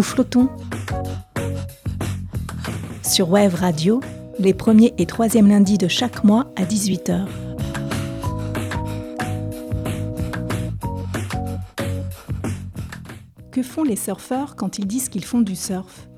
Nous flottons. Sur Wave Radio, les premiers et troisièmes lundis de chaque mois à 18h. Que font les surfeurs quand ils disent qu'ils font du surf?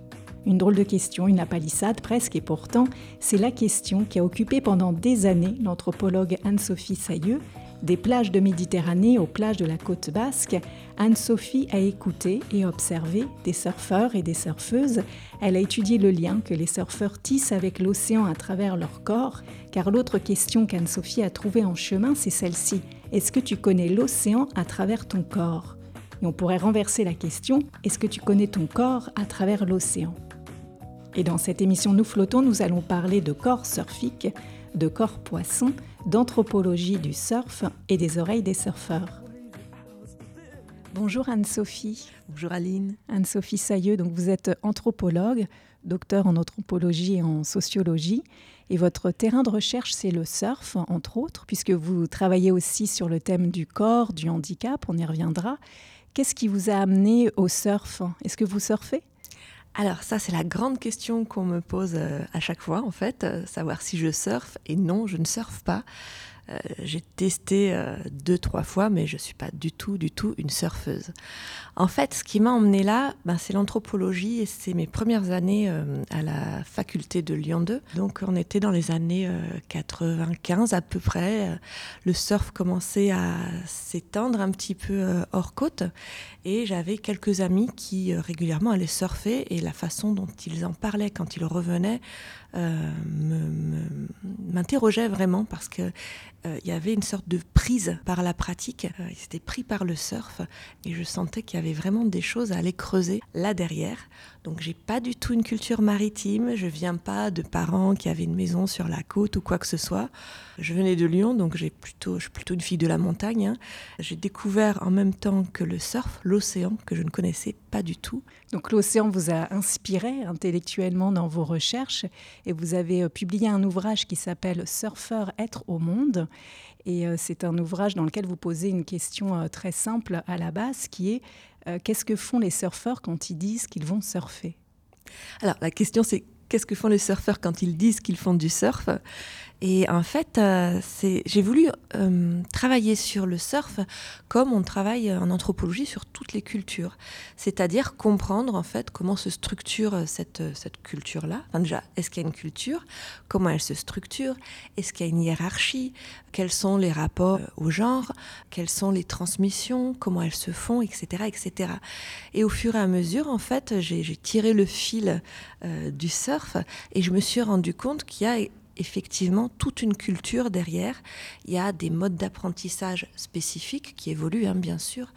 Une drôle de question, une apalissade presque, et pourtant, c'est la question qui a occupé pendant des années l'anthropologue Anne-Sophie Sailleux. Des plages de Méditerranée aux plages de la côte basque, Anne-Sophie a écouté et observé des surfeurs et des surfeuses. Elle a étudié le lien que les surfeurs tissent avec l'océan à travers leur corps, car l'autre question qu'Anne-Sophie a trouvée en chemin, c'est celle-ci. Est-ce que tu connais l'océan à travers ton corps? Et on pourrait renverser la question, est-ce que tu connais ton corps à travers l'océan? Et dans cette émission Nous flottons, nous allons parler de corps surfique, de corps poisson, d'anthropologie du surf et des oreilles des surfeurs. Bonjour Anne-Sophie. Bonjour Aline. Anne-Sophie Sailleux, donc vous êtes anthropologue, docteur en anthropologie et en sociologie. Et votre terrain de recherche, c'est le surf, entre autres, puisque vous travaillez aussi sur le thème du corps, du handicap, on y reviendra. Qu'est-ce qui vous a amené au surf? Est-ce que vous surfez? Alors ça, c'est la grande question qu'on me pose euh, à chaque fois, en fait, euh, savoir si je surfe. Et non, je ne surfe pas. Euh, j'ai testé euh, deux, trois fois, mais je ne suis pas du tout, du tout une surfeuse. En fait, ce qui m'a emmenée là, ben, c'est l'anthropologie et c'est mes premières années euh, à la faculté de Lyon 2. Donc, on était dans les années 95 à peu près. Le surf commençait à s'étendre un petit peu hors côte et j'avais quelques amis qui régulièrement allaient surfer et la façon dont ils en parlaient quand ils revenaient m'interrogeait vraiment parce que euh, il y avait une sorte de prise par la pratique. Euh, ils étaient pris par le surf et je sentais qu'il y avait vraiment des choses à aller creuser là derrière. Donc j'ai pas du tout une culture maritime. Je viens pas de parents qui avaient une maison sur la côte ou quoi que ce soit. Je venais de Lyon, donc j'ai plutôt, je suis plutôt une fille de la montagne. Hein. J'ai découvert en même temps que le surf l'océan que je ne connaissais pas du tout. Donc l'océan vous a inspiré intellectuellement dans vos recherches et vous avez euh, publié un ouvrage qui s'appelle Surfeur être au monde et euh, c'est un ouvrage dans lequel vous posez une question euh, très simple à la base qui est euh, qu'est-ce que font les surfeurs quand ils disent qu'ils vont surfer? Alors la question c'est qu'est-ce que font les surfeurs quand ils disent qu'ils font du surf? Et en fait, euh, j'ai voulu euh, travailler sur le surf comme on travaille en anthropologie sur toutes les cultures, c'est-à-dire comprendre en fait comment se structure cette, cette culture-là. Enfin, déjà, est-ce qu'il y a une culture? Comment elle se structure? Est-ce qu'il y a une hiérarchie? Quels sont les rapports au genre? Quelles sont les transmissions? Comment elles se font? Etc. etc. Et au fur et à mesure, en fait, j'ai tiré le fil euh, du surf et je me suis rendu compte qu'il y a effectivement toute une culture derrière. Il y a des modes d'apprentissage spécifiques qui évoluent, hein, bien sûr.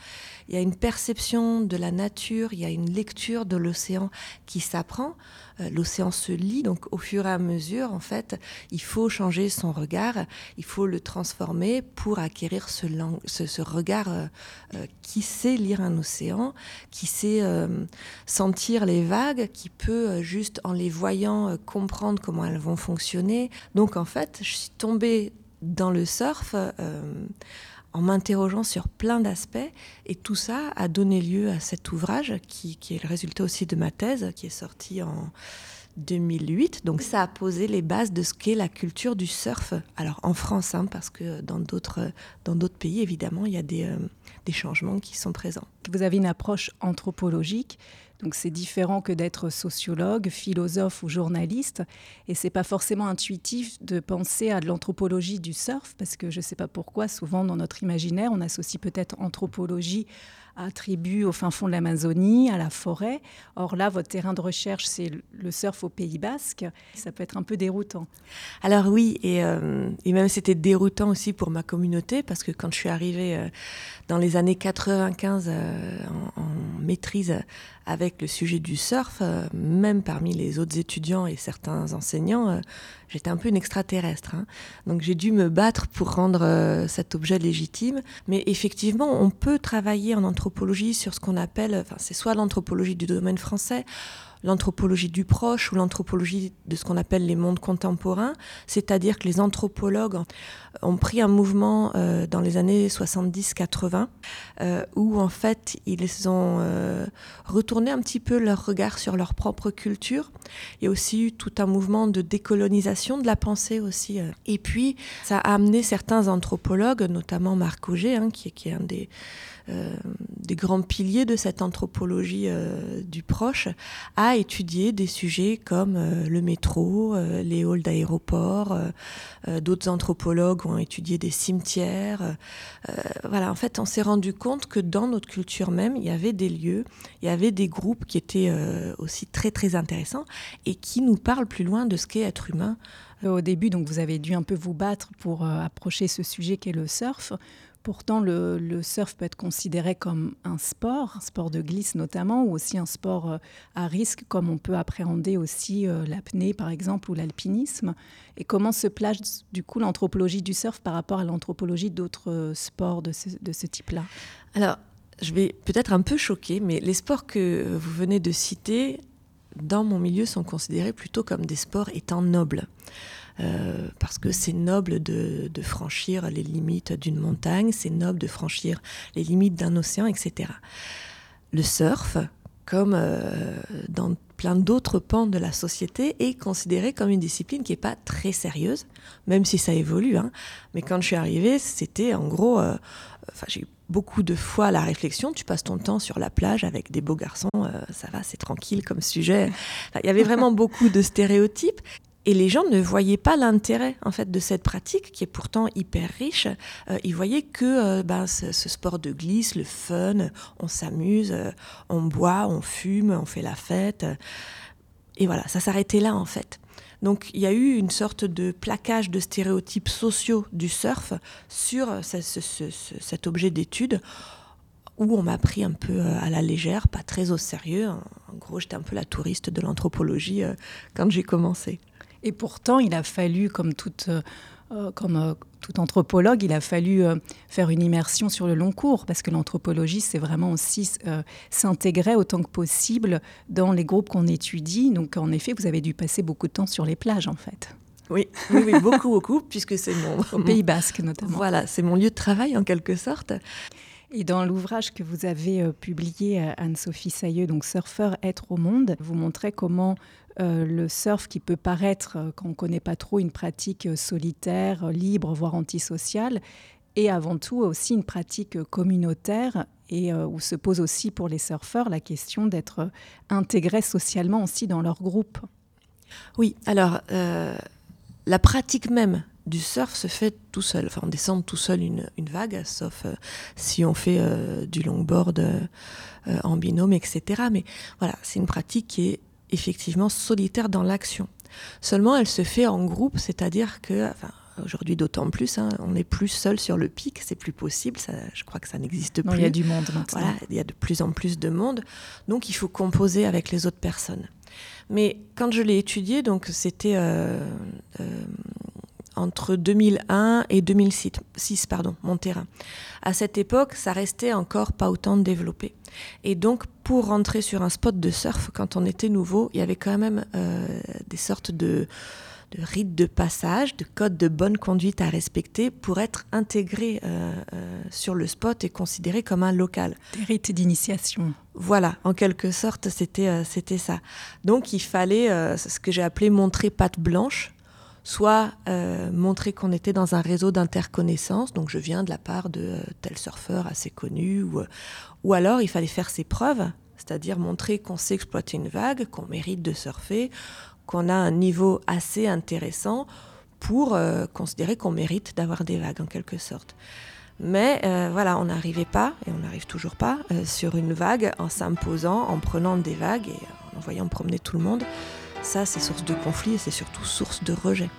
Il y a une perception de la nature, il y a une lecture de l'océan qui s'apprend. Euh, l'océan se lit, donc au fur et à mesure, en fait, il faut changer son regard, il faut le transformer pour acquérir ce, regard euh, euh, qui sait lire un océan, qui sait sentir les vagues, qui peut juste en les voyant comprendre comment elles vont fonctionner. Donc en fait, je suis tombée dans le surf en m'interrogeant sur plein d'aspects. Et tout ça a donné lieu à cet ouvrage qui, est le résultat aussi de ma thèse, qui est sortie en 2008. Donc ça a posé les bases de ce qu'est la culture du surf. Alors en France, hein, parce que dans d'autres, pays, évidemment, il y a des, euh, des changements qui sont présents. Vous avez une approche anthropologique donc c'est différent que d'être sociologue, philosophe ou journaliste. Et c'est pas forcément intuitif de penser à de l'anthropologie du surf, parce que je ne sais pas pourquoi, souvent dans notre imaginaire, on associe peut-être anthropologie attribue au fin fond de l'Amazonie, à la forêt. Or là, votre terrain de recherche, c'est le surf au Pays Basque. Ça peut être un peu déroutant. Alors oui, et, euh, même c'était déroutant aussi pour ma communauté, parce que quand je suis arrivée euh, dans les années 95 euh, en, maîtrise avec le sujet du surf, même parmi les autres étudiants et certains enseignants, j'étais un peu une extraterrestre. Hein. Donc j'ai dû me battre pour rendre cet objet légitime. Mais effectivement, on peut travailler en anthropologie sur ce qu'on appelle, enfin c'est soit l'anthropologie du domaine français, l'anthropologie du proche ou l'anthropologie de ce qu'on appelle les mondes contemporains, c'est-à-dire que les anthropologues ont pris un mouvement euh, dans les années 70-80 euh, où en fait ils ont euh, retourné un petit peu leur regard sur leur propre culture. Il y a aussi eu tout un mouvement de décolonisation de la pensée aussi. Et puis ça a amené certains anthropologues, notamment Marc Auger, hein, qui, est un des euh, des grands piliers de cette anthropologie euh, du proche, à étudier des sujets comme euh, le métro, les halls d'aéroports. D'autres anthropologues ont étudié des cimetières. voilà, en fait, on s'est rendu compte que dans notre culture même, il y avait des lieux, il y avait des groupes qui étaient aussi très très intéressants et qui nous parlent plus loin de ce qu'est être humain. Au début, donc, vous avez dû un peu vous battre pour approcher ce sujet qu'est le surf. Pourtant, le, surf peut être considéré comme un sport, un sport de glisse notamment, ou aussi un sport euh, à risque, comme on peut appréhender aussi euh, l'apnée, par exemple, ou l'alpinisme. Et comment se place du coup l'anthropologie du surf par rapport à l'anthropologie d'autres euh, sports de ce, type-là? Alors, je vais peut-être un peu choquer, mais les sports que vous venez de citer, dans mon milieu, sont considérés plutôt comme des sports étant nobles. Euh, parce que c'est noble de, franchir les limites d'une montagne, c'est noble de franchir les limites d'un océan, etc. Le surf, comme euh, dans plein d'autres pans de la société, est considéré comme une discipline qui n'est pas très sérieuse, même si ça évolue. Hein. Mais quand je suis arrivée, c'était en gros... Euh, j'ai eu beaucoup de fois la réflexion, tu passes ton temps sur la plage avec des beaux garçons, ça va, c'est tranquille comme sujet. Il y avait vraiment beaucoup de stéréotypes. Et les gens ne voyaient pas l'intérêt en fait de cette pratique qui est pourtant hyper riche. Euh, ils voyaient que euh, ben, ce, sport de glisse, le fun, on s'amuse, euh, on boit, on fume, on fait la fête. et voilà, ça s'arrêtait là en fait. Donc il y a eu une sorte de plaquage de stéréotypes sociaux du surf sur cet objet d'étude où on m'a pris un peu à la légère, pas très au sérieux. En gros, j'étais un peu la touriste de l'anthropologie quand j'ai commencé. Et pourtant, il a fallu, comme toute, euh, euh, comme, euh, tout anthropologue, il a fallu faire une immersion sur le long cours, parce que l'anthropologie, c'est vraiment aussi s'intégrer autant que possible dans les groupes qu'on étudie. Donc, en effet, vous avez dû passer beaucoup de temps sur les plages, en fait. Oui, oui, beaucoup, beaucoup, puisque c'est mon... Au Pays Basque, notamment. Voilà, c'est mon lieu de travail, en quelque sorte. Et dans l'ouvrage que vous avez publié, Anne-Sophie Sailleux, donc Surfeur, être au monde, vous montrez comment euh, le surf qui peut paraître, euh, quand on ne connaît pas trop, une pratique euh, solitaire, libre, voire antisociale, et avant tout aussi une pratique communautaire et où se pose aussi pour les surfeurs la question d'être intégrés socialement aussi dans leur groupe. Oui, alors la pratique même du surf se fait tout seul. Enfin, on descend tout seul une, vague, sauf si on fait du longboard en binôme, etc. Mais voilà, c'est une pratique qui est effectivement solitaire dans l'action. Seulement, elle se fait en groupe, c'est-à-dire que, enfin, aujourd'hui d'autant plus, hein, on n'est plus seul sur le pic, c'est plus possible, ça, je crois que ça n'existe plus. il y a du monde maintenant. Voilà, il y a de plus en plus de monde, donc il faut composer avec les autres personnes. Mais quand je l'ai étudié, donc c'était euh, euh, entre 2001 et 2006, pardon, mon terrain. À cette époque, ça restait encore pas autant développé. Et donc, pour rentrer sur un spot de surf, quand on était nouveau, il y avait quand même euh, des sortes de, rites de passage, de codes de bonne conduite à respecter pour être intégré euh, euh, sur le spot et considéré comme un local. Des rites d'initiation. Voilà, en quelque sorte, c'était c'était ça. Donc, il fallait ce que j'ai appelé montrer patte blanche soit euh, montrer qu'on était dans un réseau d'interconnaissance, donc je viens de la part de euh, tel surfeur assez connu, ou, euh, ou alors il fallait faire ses preuves, c'est-à-dire montrer qu'on sait exploiter une vague, qu'on mérite de surfer, qu'on a un niveau assez intéressant pour considérer qu'on mérite d'avoir des vagues en quelque sorte. Mais voilà, on n'arrivait pas, et on n'arrive toujours pas, sur une vague en s'imposant, en prenant des vagues et en voyant promener tout le monde. Ça, c'est source de conflit et c'est surtout source de rejet.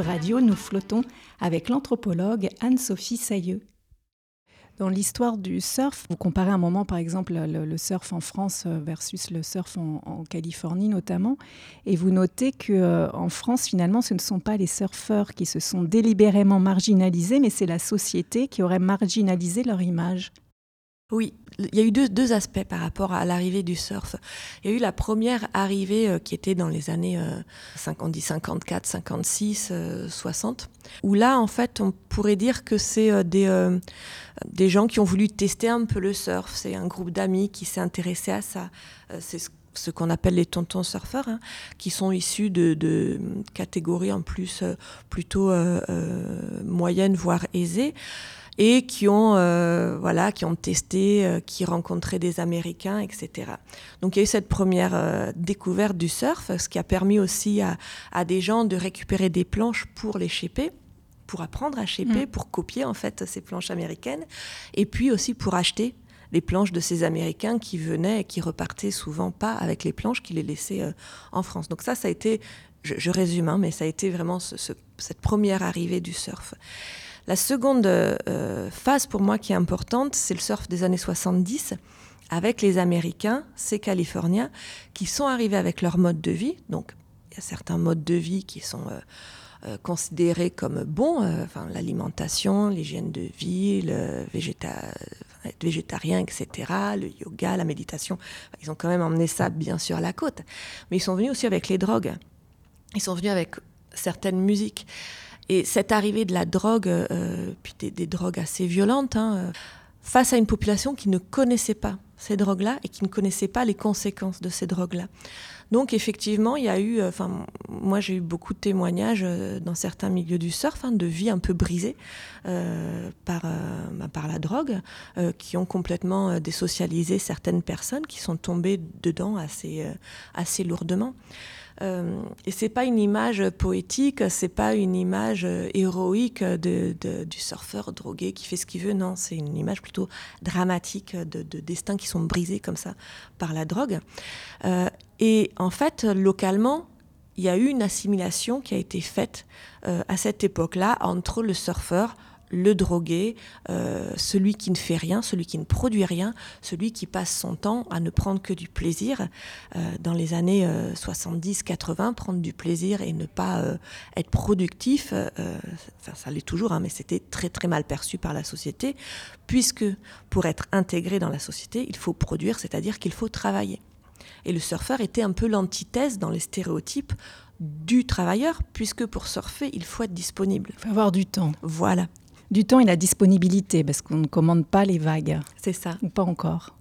Radio, nous flottons avec l'anthropologue Anne-Sophie Sailleux. Dans l'histoire du surf, vous comparez un moment, par exemple, le, surf en France versus le surf en, Californie notamment, et vous notez que euh, en France, finalement, ce ne sont pas les surfeurs qui se sont délibérément marginalisés, mais c'est la société qui aurait marginalisé leur image. Oui, il y a eu deux, aspects par rapport à l'arrivée du surf. Il y a eu la première arrivée euh, qui était dans les années 54, 56, 60, où là, en fait, on pourrait dire que c'est euh, des, euh, des gens qui ont voulu tester un peu le surf. C'est un groupe d'amis qui s'est intéressé à ça. c'est ce qu'on appelle les tontons surfeurs, hein, qui sont issus de, catégories en plus plutôt moyennes, voire aisées et qui ont, euh, voilà, qui ont testé, euh, qui rencontraient des Américains, etc. Donc il y a eu cette première euh, découverte du surf, ce qui a permis aussi à, à, des gens de récupérer des planches pour les shaper pour apprendre à shaper, mm. pour copier en fait ces planches américaines, et puis aussi pour acheter les planches de ces Américains qui venaient et qui repartaient souvent pas avec les planches qu'ils les laissaient en France. Donc ça, ça a été, je, résume, hein, mais ça a été vraiment cette première arrivée du surf. La seconde euh, phase pour moi qui est importante, c'est le surf des années 70 avec les Américains, ces Californiens, qui sont arrivés avec leur mode de vie. Donc, il y a certains modes de vie qui sont euh, euh, considérés comme bons, enfin, l'alimentation, l'hygiène de vie, le végétarien, etc., le yoga, la méditation. Ils ont quand même emmené ça, bien sûr, à la côte. Mais ils sont venus aussi avec les drogues. Ils sont venus avec certaines musiques. Et cette arrivée de la drogue, euh, puis des, drogues assez violentes, hein, euh, face à une population qui ne connaissait pas ces drogues-là et qui ne connaissait pas les conséquences de ces drogues-là. Donc effectivement, il y a eu, euh, enfin moi j'ai eu beaucoup de témoignages dans certains milieux du surf, hein, de vie un peu brisée par, bah, par la drogue, qui ont complètement désocialisé certaines personnes qui sont tombées dedans assez, assez lourdement. Euh, et c'est pas une image poétique, c'est pas une image euh, héroïque de, du surfeur drogué qui fait ce qu'il veut. Non, c'est une image plutôt dramatique de, de, destins qui sont brisés comme ça par la drogue. Euh, et en fait, localement, il y a eu une assimilation qui a été faite à cette époque-là entre le surfeur le drogué, euh, celui qui ne fait rien, celui qui ne produit rien, celui qui passe son temps à ne prendre que du plaisir. Euh, dans les années 70-80, euh, prendre du plaisir et ne pas être productif, enfin ça l'est toujours, hein, mais c'était très très mal perçu par la société, puisque pour être intégré dans la société, il faut produire, c'est-à-dire qu'il faut travailler. Et le surfeur était un peu l'antithèse dans les stéréotypes du travailleur, puisque pour surfer, il faut être disponible. Il faut avoir du temps. Voilà du temps et la disponibilité, parce qu'on ne commande pas les vagues. C'est ça. Ou pas encore.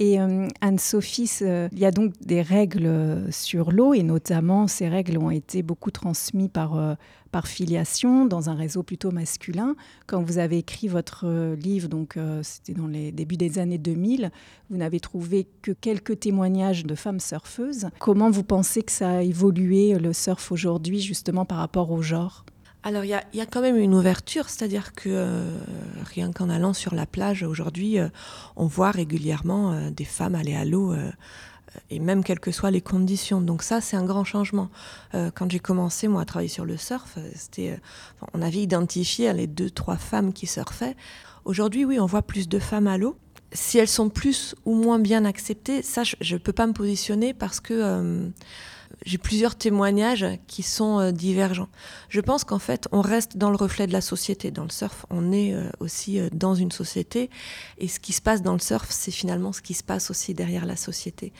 Et euh, Anne-Sophie, il y a donc des règles sur l'eau, et notamment ces règles ont été beaucoup transmises par, euh, par filiation dans un réseau plutôt masculin. Quand vous avez écrit votre euh, livre, donc c'était dans les débuts des années 2000, vous n'avez trouvé que quelques témoignages de femmes surfeuses. Comment vous pensez que ça a évolué le surf aujourd'hui, justement par rapport au genre? Alors il y, a, quand même une ouverture, c'est-à-dire que euh, rien qu'en allant sur la plage aujourd'hui, euh, on voit régulièrement euh, des femmes aller à l'eau, et même quelles que soient les conditions. Donc ça, c'est un grand changement. quand j'ai commencé, moi, à travailler sur le surf, c'était, on avait identifié les deux, trois femmes qui surfaient. Aujourd'hui, oui, on voit plus de femmes à l'eau. Si elles sont plus ou moins bien acceptées, ça, je ne peux pas me positionner parce que j'ai plusieurs témoignages qui sont euh, divergents. Je pense qu'en fait, on reste dans le reflet de la société. Dans le surf, on est euh, aussi euh, dans une société. Et ce qui se passe dans le surf, c'est finalement ce qui se passe aussi derrière la société.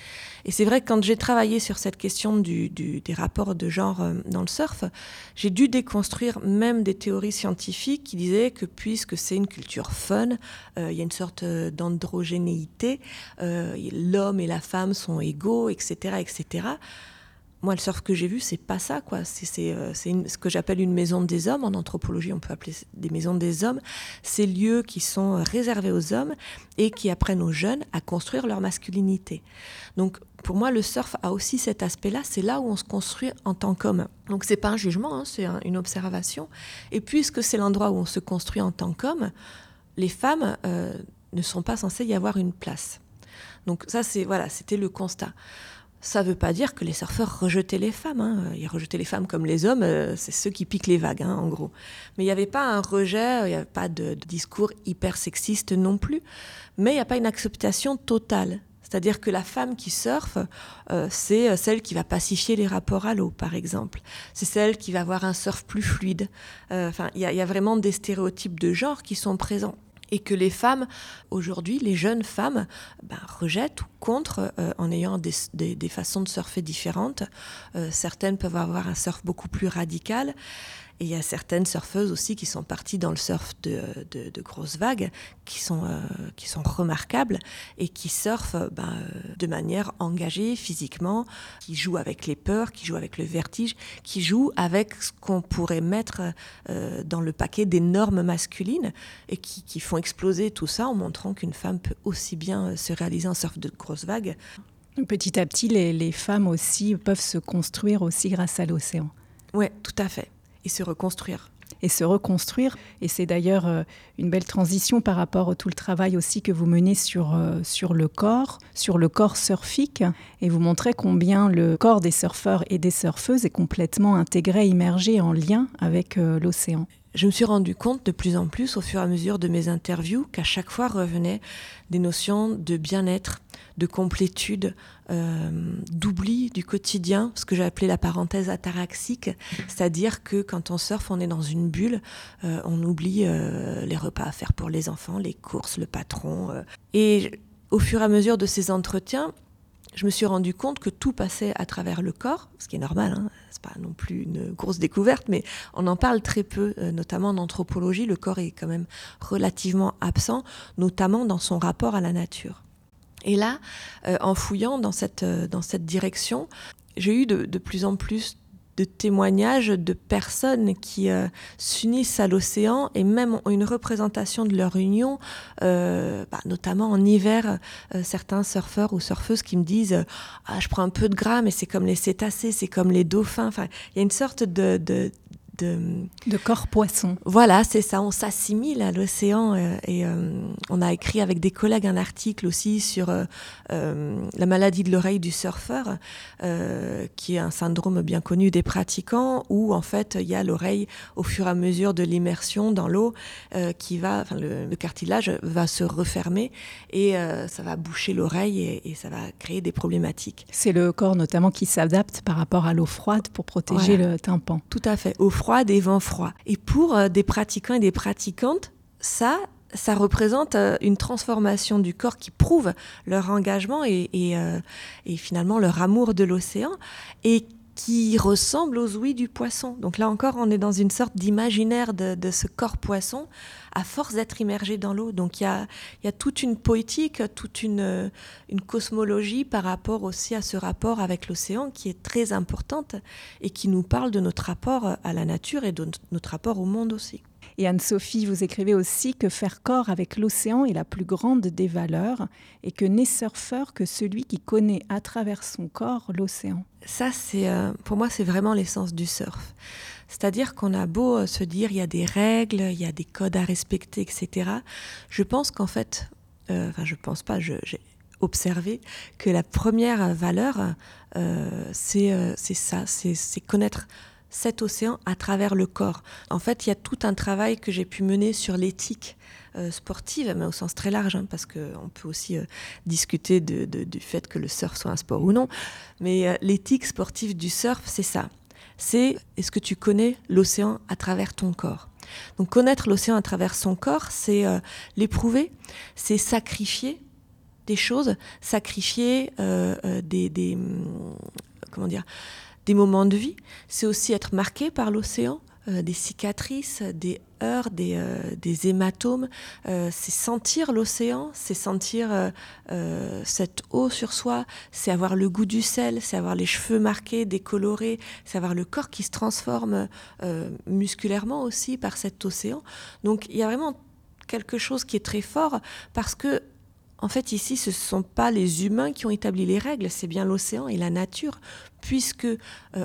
Et c'est vrai que quand j'ai travaillé sur cette question des rapports de genre dans le surf, j'ai dû déconstruire même des théories scientifiques qui disaient que puisque c'est une culture fun, il y a une sorte d'androgénéité, l'homme et la femme sont égaux, etc., etc moi, le surf que j'ai vu, c'est pas ça, quoi. C'est euh, ce que j'appelle une maison des hommes. En anthropologie, on peut appeler des maisons des hommes. Ces lieux qui sont réservés aux hommes et qui apprennent aux jeunes à construire leur masculinité. Donc, pour moi, le surf a aussi cet aspect-là. C'est là où on se construit en tant qu'homme. Donc, c'est pas un jugement, hein, c'est une observation. Et puisque c'est l'endroit où on se construit en tant qu'homme, les femmes euh, ne sont pas censées y avoir une place. Donc, ça, c'est voilà, c'était le constat Ça ne veut pas dire que les surfeurs rejetaient les femmes. Hein. Ils rejetaient les femmes comme les hommes, euh, c'est ceux qui piquent les vagues, hein, en gros. Mais il n'y avait pas un rejet, il n'y avait pas de, discours hyper sexiste non plus. Mais il n'y a pas une acceptation totale. C'est-à-dire que la femme qui surfe, euh, c'est celle qui va pacifier les rapports à l'eau, par exemple. C'est celle qui va avoir un surf plus fluide. Euh, enfin, il y, a vraiment des stéréotypes de genre qui sont présents et que les femmes, aujourd'hui, les jeunes femmes, ben, rejettent ou contre euh, en ayant des, façons de surfer différentes. Euh, certaines peuvent avoir un surf beaucoup plus radical. Et il y a certaines surfeuses aussi qui sont parties dans le surf de, grosses vagues, qui sont, euh, qui sont remarquables et qui surfent ben, euh, de manière engagée physiquement, qui jouent avec les peurs, qui jouent avec le vertige, qui jouent avec ce qu'on pourrait mettre euh, dans le paquet des normes masculines et qui, qui font exploser tout ça en montrant qu'une femme peut aussi bien se réaliser en surf de grosses vagues. Petit à petit, les, les femmes aussi peuvent se construire aussi grâce à l'océan. Oui, tout à fait et se reconstruire et se reconstruire. Et c'est d'ailleurs euh, une belle transition par rapport à tout le travail aussi que vous menez sur, euh, sur le corps, sur le corps surfique. Et vous montrez combien le corps des surfeurs et des surfeuses est complètement intégré, immergé en lien avec euh, l'océan. Je me suis rendu compte de plus en plus au fur et à mesure de mes interviews qu'à chaque fois revenaient des notions de bien-être, de complétude, euh, d'oubli du quotidien, ce que j'ai appelé la parenthèse ataraxique, c'est-à-dire que quand on surfe, on est dans une bulle, euh, on oublie euh, les repas à faire pour les enfants, les courses, le patron. Et au fur et à mesure de ces entretiens, je me suis rendu compte que tout passait à travers le corps, ce qui est normal, hein, c'est pas non plus une grosse découverte, mais on en parle très peu, notamment en anthropologie, le corps est quand même relativement absent, notamment dans son rapport à la nature. Et là, euh, en fouillant dans cette, euh, dans cette direction, j'ai eu de, plus en plus de témoignages de personnes qui euh, s'unissent à l'océan et même ont une représentation de leur union, bah, notamment en hiver, certains surfeurs ou surfeuses qui me disent ah, je prends un peu de gras, mais c'est comme les cétacés, c'est comme les dauphins. Enfin, il y a une sorte de... corps poisson. Voilà, c'est ça, on s'assimile à l'océan euh, et euh, on a écrit avec des collègues un article aussi sur euh, la maladie de l'oreille du surfeur, qui est un syndrome bien connu des pratiquants, où en fait il y a l'oreille au fur et à mesure de l'immersion dans l'eau qui va, enfin le, cartilage va se refermer et ça va boucher l'oreille et, ça va créer des problématiques. C'est le corps notamment qui s'adapte par rapport à l'eau froide pour protéger le tympan. Tout à fait, eau froide des vents froids. Et pour euh, des pratiquants et des pratiquantes, ça, ça représente euh, une transformation du corps qui prouve leur engagement et, euh, finalement leur amour de l'océan et qui ressemble aux ouïes du poisson. Donc là encore, on est dans une sorte d'imaginaire de, ce corps poisson à force d'être immergé dans l'eau. Donc il y a, toute une poétique, toute une, une, cosmologie par rapport aussi à ce rapport avec l'océan qui est très importante et qui nous parle de notre rapport à la nature et de notre rapport au monde aussi. Et Anne-Sophie, vous écrivez aussi que faire corps avec l'océan est la plus grande des valeurs et que n'est surfeur que celui qui connaît à travers son corps l'océan. Ça, c'est euh, pour moi, c'est vraiment l'essence du surf. C'est-à-dire qu'on a beau euh, se dire il y a des règles, il y a des codes à respecter, etc. Je pense qu'en fait, euh, enfin, je pense pas, j'ai observé que la première valeur, c'est ça, c'est connaître cet océan à travers le corps. En fait, il y a tout un travail que j'ai pu mener sur l'éthique euh, sportive, mais au sens très large, hein, parce qu'on peut aussi euh, discuter du fait que le surf soit un sport ou non. Mais euh, l'éthique sportive du surf, c'est ça. C'est est-ce que tu connais l'océan à travers ton corps? Donc connaître l'océan à travers son corps, c'est l'éprouver, c'est sacrifier des choses, sacrifier des, des hum, comment dire des moments de vie, c'est aussi être marqué par l'océan, euh, des cicatrices, des heurts, des, euh, des hématomes. Euh, c'est sentir l'océan, c'est sentir cette eau sur soi, c'est avoir le goût du sel, c'est avoir les cheveux marqués, décolorés, c'est avoir le corps qui se transforme musculairement aussi par cet océan. Donc il y a vraiment quelque chose qui est très fort parce que en fait, ici, ce ne sont pas les humains qui ont établi les règles, c'est bien l'océan et la nature, puisque euh,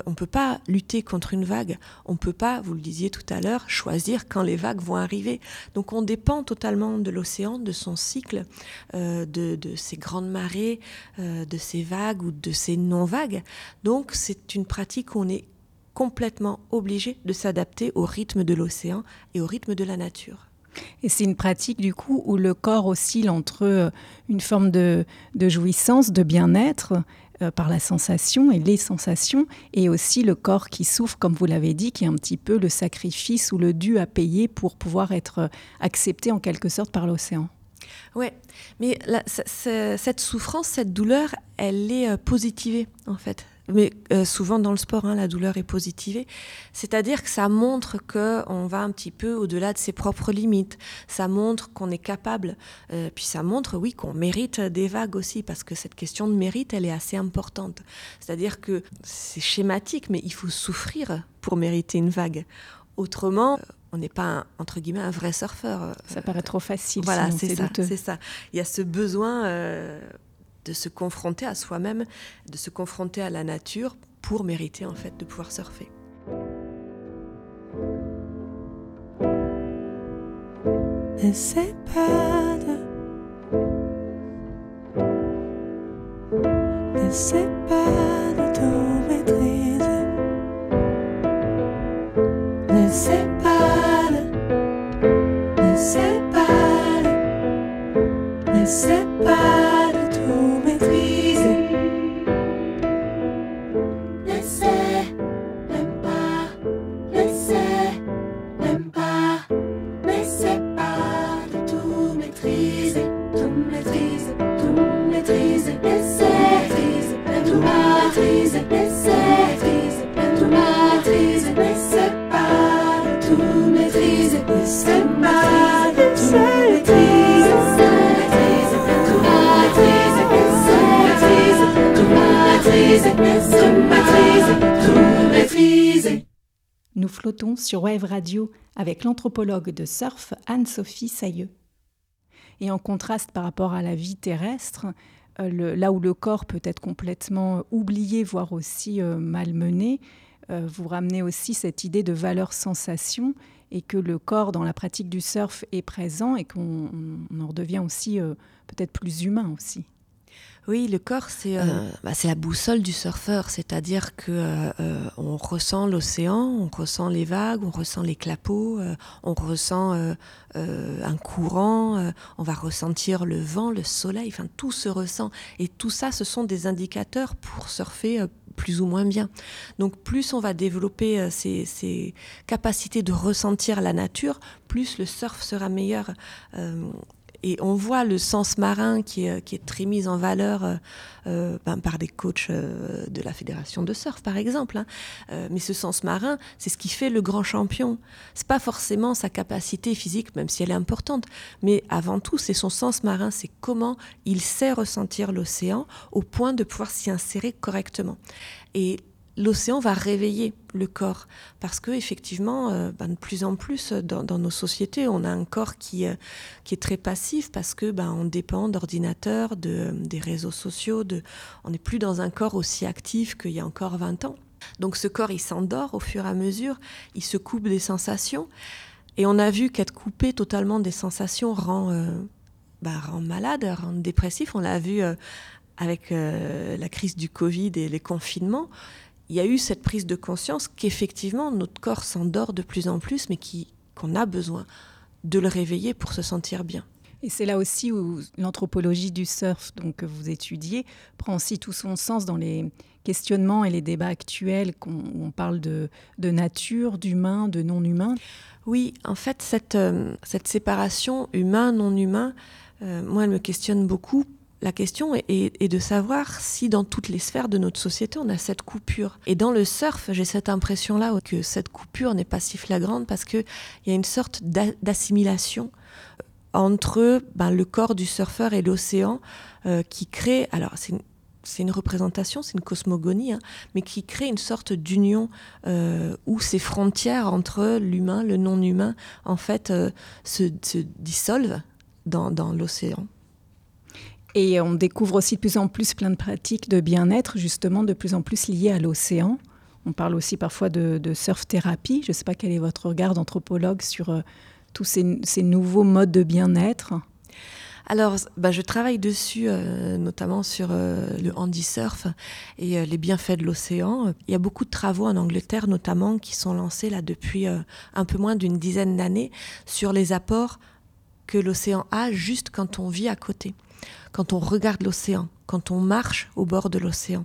on ne peut pas lutter contre une vague, on ne peut pas, vous le disiez tout à l'heure, choisir quand les vagues vont arriver. Donc on dépend totalement de l'océan, de son cycle, euh, de, ses grandes marées, euh, de ses vagues ou de ses non-vagues. Donc c'est une pratique où on est complètement obligé de s'adapter au rythme de l'océan et au rythme de la nature. Et c'est une pratique du coup où le corps oscille entre euh, une forme de, jouissance, de bien-être euh, par la sensation et les sensations, et aussi le corps qui souffre, comme vous l'avez dit, qui est un petit peu le sacrifice ou le dû à payer pour pouvoir être euh, accepté en quelque sorte par l'océan. Ouais, mais cette souffrance, cette douleur, elle est positivée en fait mais euh, souvent dans le sport, hein, la douleur est positivée. C'est-à-dire que ça montre qu'on va un petit peu au-delà de ses propres limites. Ça montre qu'on est capable. Euh, puis ça montre, oui, qu'on mérite des vagues aussi, parce que cette question de mérite, elle est assez importante. C'est-à-dire que c'est schématique, mais il faut souffrir pour mériter une vague. Autrement, on n'est pas, entre guillemets, un vrai surfeur. Ça paraît trop facile. Voilà, c'est ça, c'est ça. Il y a ce besoin euh, de se confronter à soi-même, de se confronter à la nature pour mériter en fait de pouvoir surfer. N'essaie pas de. N'essaie pas de tout maîtriser. N'essaie pas de. N'essaie pas de. N'essaie pas sur Wave Radio avec l'anthropologue de surf Anne-Sophie Sailleux. Et en contraste par rapport à la vie terrestre, euh, là où le corps peut être complètement oublié, voire aussi euh, malmené, euh, vous ramenez aussi cette idée de valeur-sensation et que le corps dans la pratique du surf est présent et qu'on en redevient aussi peut-être plus humain aussi. Oui, le corps, c'est euh, bah, la boussole du surfeur, c'est-à-dire que euh, euh, on ressent l'océan, on ressent les vagues, on ressent les clapots, on ressent un courant, on va ressentir le vent, le soleil, enfin tout se ressent. Et tout ça, ce sont des indicateurs pour surfer plus ou moins bien. Donc plus on va développer ces, capacités de ressentir la nature, plus le surf sera meilleur. Et on voit le sens marin qui est, très mis en valeur euh, euh ben, par des coachs euh, de la fédération de surf, par exemple. Hein. Mais ce sens marin, c'est ce qui fait le grand champion. C'est pas forcément sa capacité physique, même si elle est importante, mais avant tout, c'est son sens marin. C'est comment il sait ressentir l'océan au point de pouvoir s'y insérer correctement. Et l'océan va réveiller le corps. Parce que effectivement euh, ben, de plus en plus dans, nos sociétés on a un corps qui, euh, qui est très passif parce que ben, on dépend d'ordinateurs de, des réseaux sociaux de, on n'est plus dans un corps aussi actif qu'il y a encore 20 ans. Donc ce corps il s'endort au fur et à mesure il se coupe des sensations. Et on a vu qu'être coupé totalement des sensations rend, euh, ben, rend malade rend dépressif. On l'a vu avec la crise du Covid et les confinements il y a eu cette prise de conscience qu'effectivement notre corps s'endort de plus en plus, mais qu'on a besoin de le réveiller pour se sentir bien. Et c'est là aussi où l'anthropologie du surf, donc que vous étudiez, prend aussi tout son sens dans les questionnements et les débats actuels où on parle de, nature, d'humain, de non-humain. Oui, en fait, cette, euh, cette séparation humain-non-humain, euh, moi, elle me questionne beaucoup la question est, de savoir si dans toutes les sphères de notre société, on a cette coupure. Et dans le surf, j'ai cette impression-là que cette coupure n'est pas si flagrante parce qu'il y a une sorte d'assimilation euh, entre ben, le corps du surfeur et l'océan euh, qui crée, alors c'est une, représentation, c'est une cosmogonie, hein, mais qui crée une sorte d'union euh, où ces frontières entre l'humain, le non-humain, en fait, se, dissolvent dans l'océan. Et on découvre aussi de plus en plus plein de pratiques de bien-être, justement, de plus en plus liées à l'océan. On parle aussi parfois de, surf-thérapie. Je ne sais pas quel est votre regard d'anthropologue sur euh, tous ces, nouveaux modes de bien-être. Alors, bah, je travaille dessus, euh, notamment sur euh, le handisurf et les bienfaits de l'océan. Il y a beaucoup de travaux en Angleterre, notamment, qui sont lancés là depuis un peu moins d'une dizaine d'années sur les apports que l'océan a juste quand on vit à côté quand on regarde l'océan, quand on marche au bord de l'océan.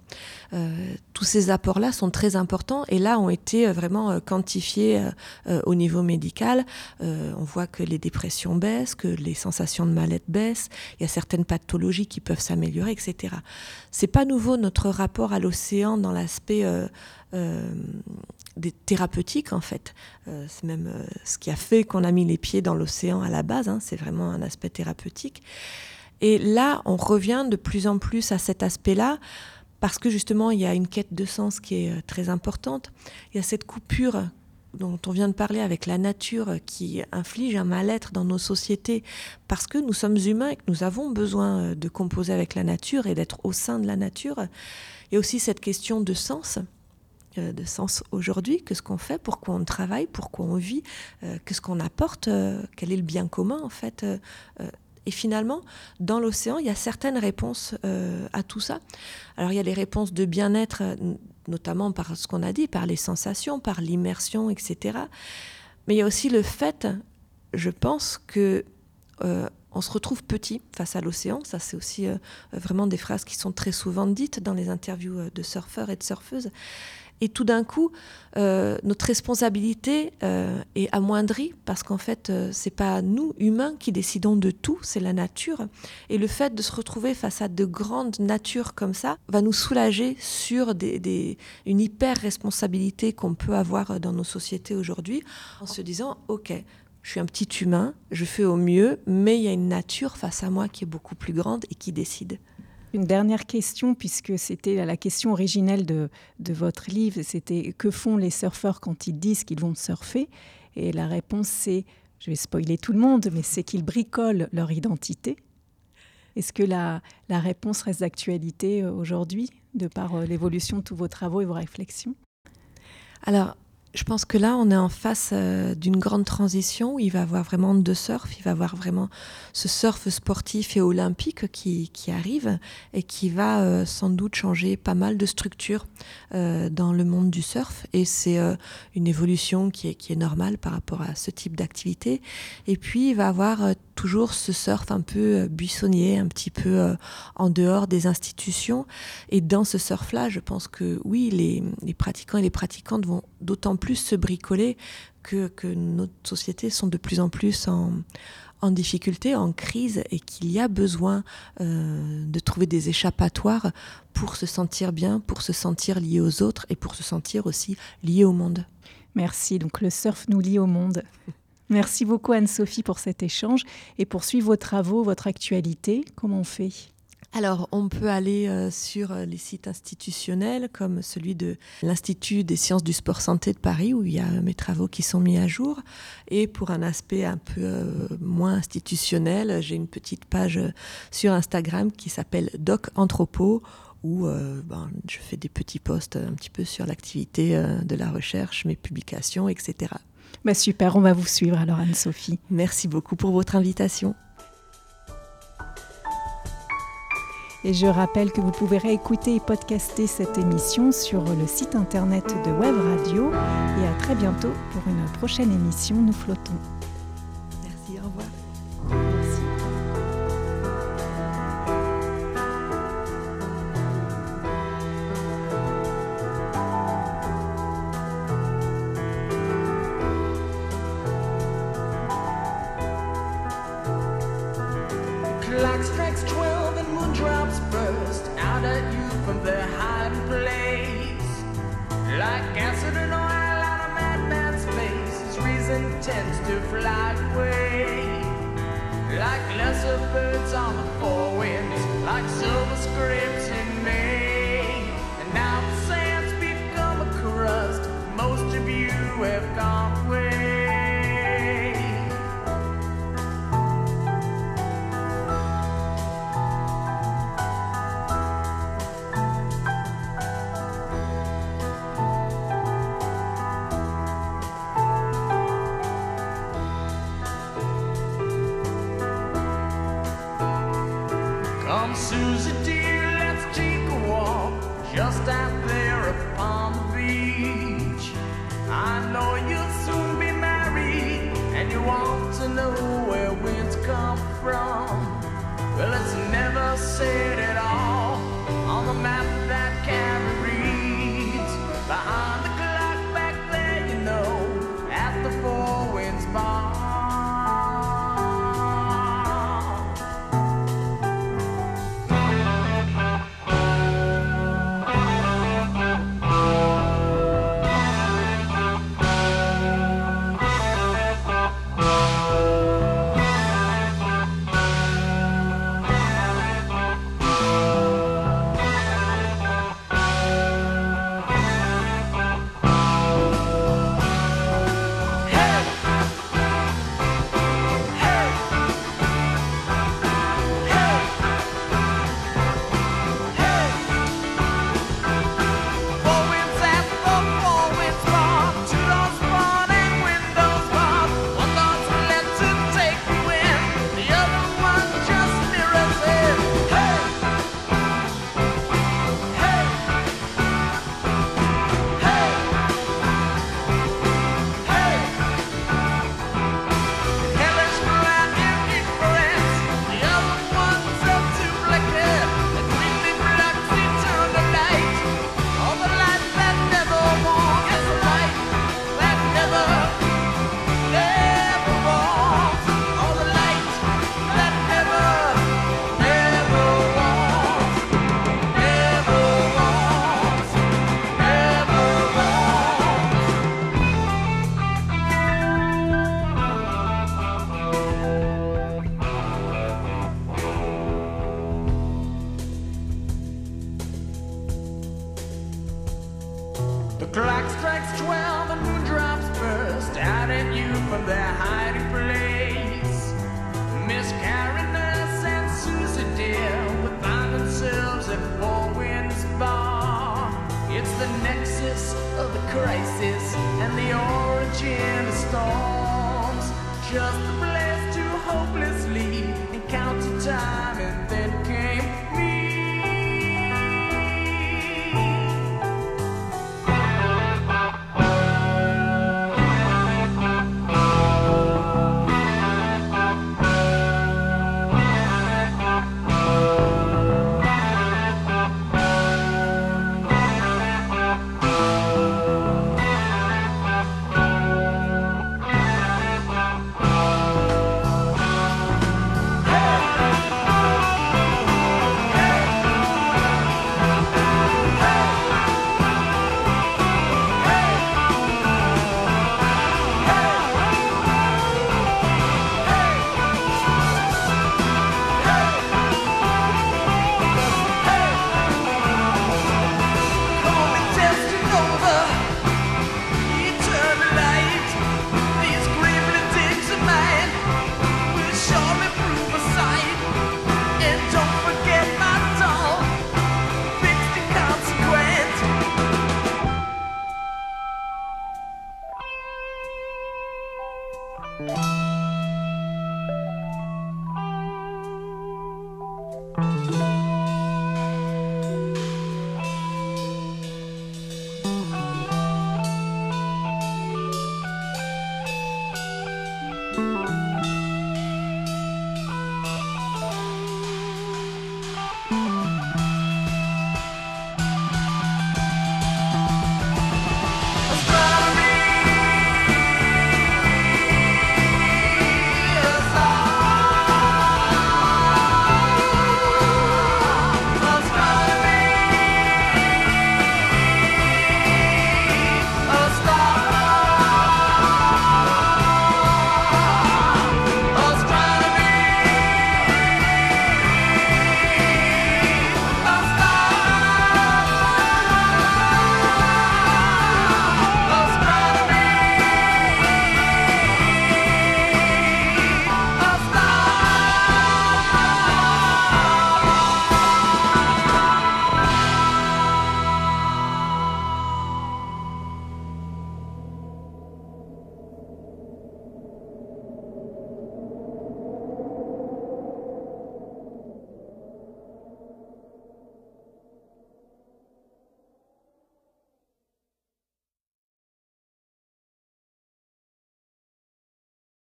Euh, tous ces apports-là sont très importants et là ont été euh, vraiment euh, quantifiés au niveau médical. on voit que les dépressions baissent, que les sensations de mal-être baissent, il y a certaines pathologies qui peuvent s'améliorer, etc. C'est pas nouveau notre rapport à l'océan dans l'aspect des thérapeutiques en fait. c'est même ce qui a fait qu'on a mis les pieds dans l'océan à la base. Hein. c'est vraiment un aspect thérapeutique. Et là, on revient de plus en plus à cet aspect-là, parce que justement, il y a une quête de sens qui est euh, très importante. Il y a cette coupure dont on vient de parler avec la nature qui inflige un mal-être dans nos sociétés parce que nous sommes humains et que nous avons besoin euh, de composer avec la nature et d'être au sein de la nature. Il y a aussi cette question de sens euh, de sens aujourd'hui, que ce qu'on fait, pourquoi on travaille, pourquoi on vit, que ce qu'on apporte, quel est le bien commun en fait? Et finalement, dans l'océan, il y a certaines réponses euh, à tout ça. Alors il y a les réponses de bien-être, euh, notamment par ce qu'on a dit, par les sensations, par l'immersion, etc. Mais il y a aussi le fait, je pense, que euh, on se retrouve petit face à l'océan. Ça, c'est aussi vraiment des phrases qui sont très souvent dites dans les interviews de surfeurs et de surfeuses. Et tout d'un coup, euh, notre responsabilité euh, est amoindrie parce qu'en fait, euh, c'est pas nous humains qui décidons de tout, c'est la nature. Et le fait de se retrouver face à de grandes natures comme ça va nous soulager sur une hyper responsabilité qu'on peut avoir dans nos sociétés aujourd'hui, en se disant, ok, je suis un petit humain, je fais au mieux, mais il y a une nature face à moi qui est beaucoup plus grande et qui décide. Une dernière question, puisque c'était la question originelle de, votre livre, c'était que font les surfeurs quand ils disent qu'ils vont surfer? Et la réponse c'est, je vais spoiler tout le monde, mais c'est qu'ils bricolent leur identité. Est-ce que la, la réponse reste d'actualité euh, aujourd'hui, de par euh, l'évolution de tous vos travaux et vos réflexions? Alors, je pense que là, on est en face euh, d'une grande transition où il va avoir vraiment deux surf. Il va avoir vraiment ce surf sportif et olympique qui, arrive et qui va euh, sans doute changer pas mal de structures euh, dans le monde du surf. Et c'est une évolution qui est, qui est normale par rapport à ce type d'activité. Et puis, il va avoir toujours ce surf un peu buissonnier, un petit peu en dehors des institutions. Et dans ce surf-là, je pense que oui, les, les pratiquants et les pratiquantes vont d'autant plus se bricoler que, que nos sociétés sont de plus en plus en, en difficulté, en crise, et qu'il y a besoin euh, de trouver des échappatoires pour se sentir bien, pour se sentir lié aux autres et pour se sentir aussi lié au monde. Merci. Donc le surf nous lie au monde. Merci beaucoup Anne-Sophie pour cet échange et pour suivre vos travaux, votre actualité. Comment on fait? Alors, on peut aller euh, sur euh, les sites institutionnels comme celui de l'Institut des sciences du sport santé de Paris, où il y a mes travaux qui sont mis à jour. Et pour un aspect un peu euh, moins institutionnel, j'ai une petite page sur Instagram qui s'appelle Doc Anthropo, où ben, je fais des petits posts un petit peu sur l'activité de la recherche, mes publications, etc. Bah super, on va vous suivre alors Anne-Sophie. Merci beaucoup pour votre invitation. Et je rappelle que vous pouvez réécouter et podcaster cette émission sur le site internet de Web Radio. Et à très bientôt pour une prochaine émission Nous flottons. have gone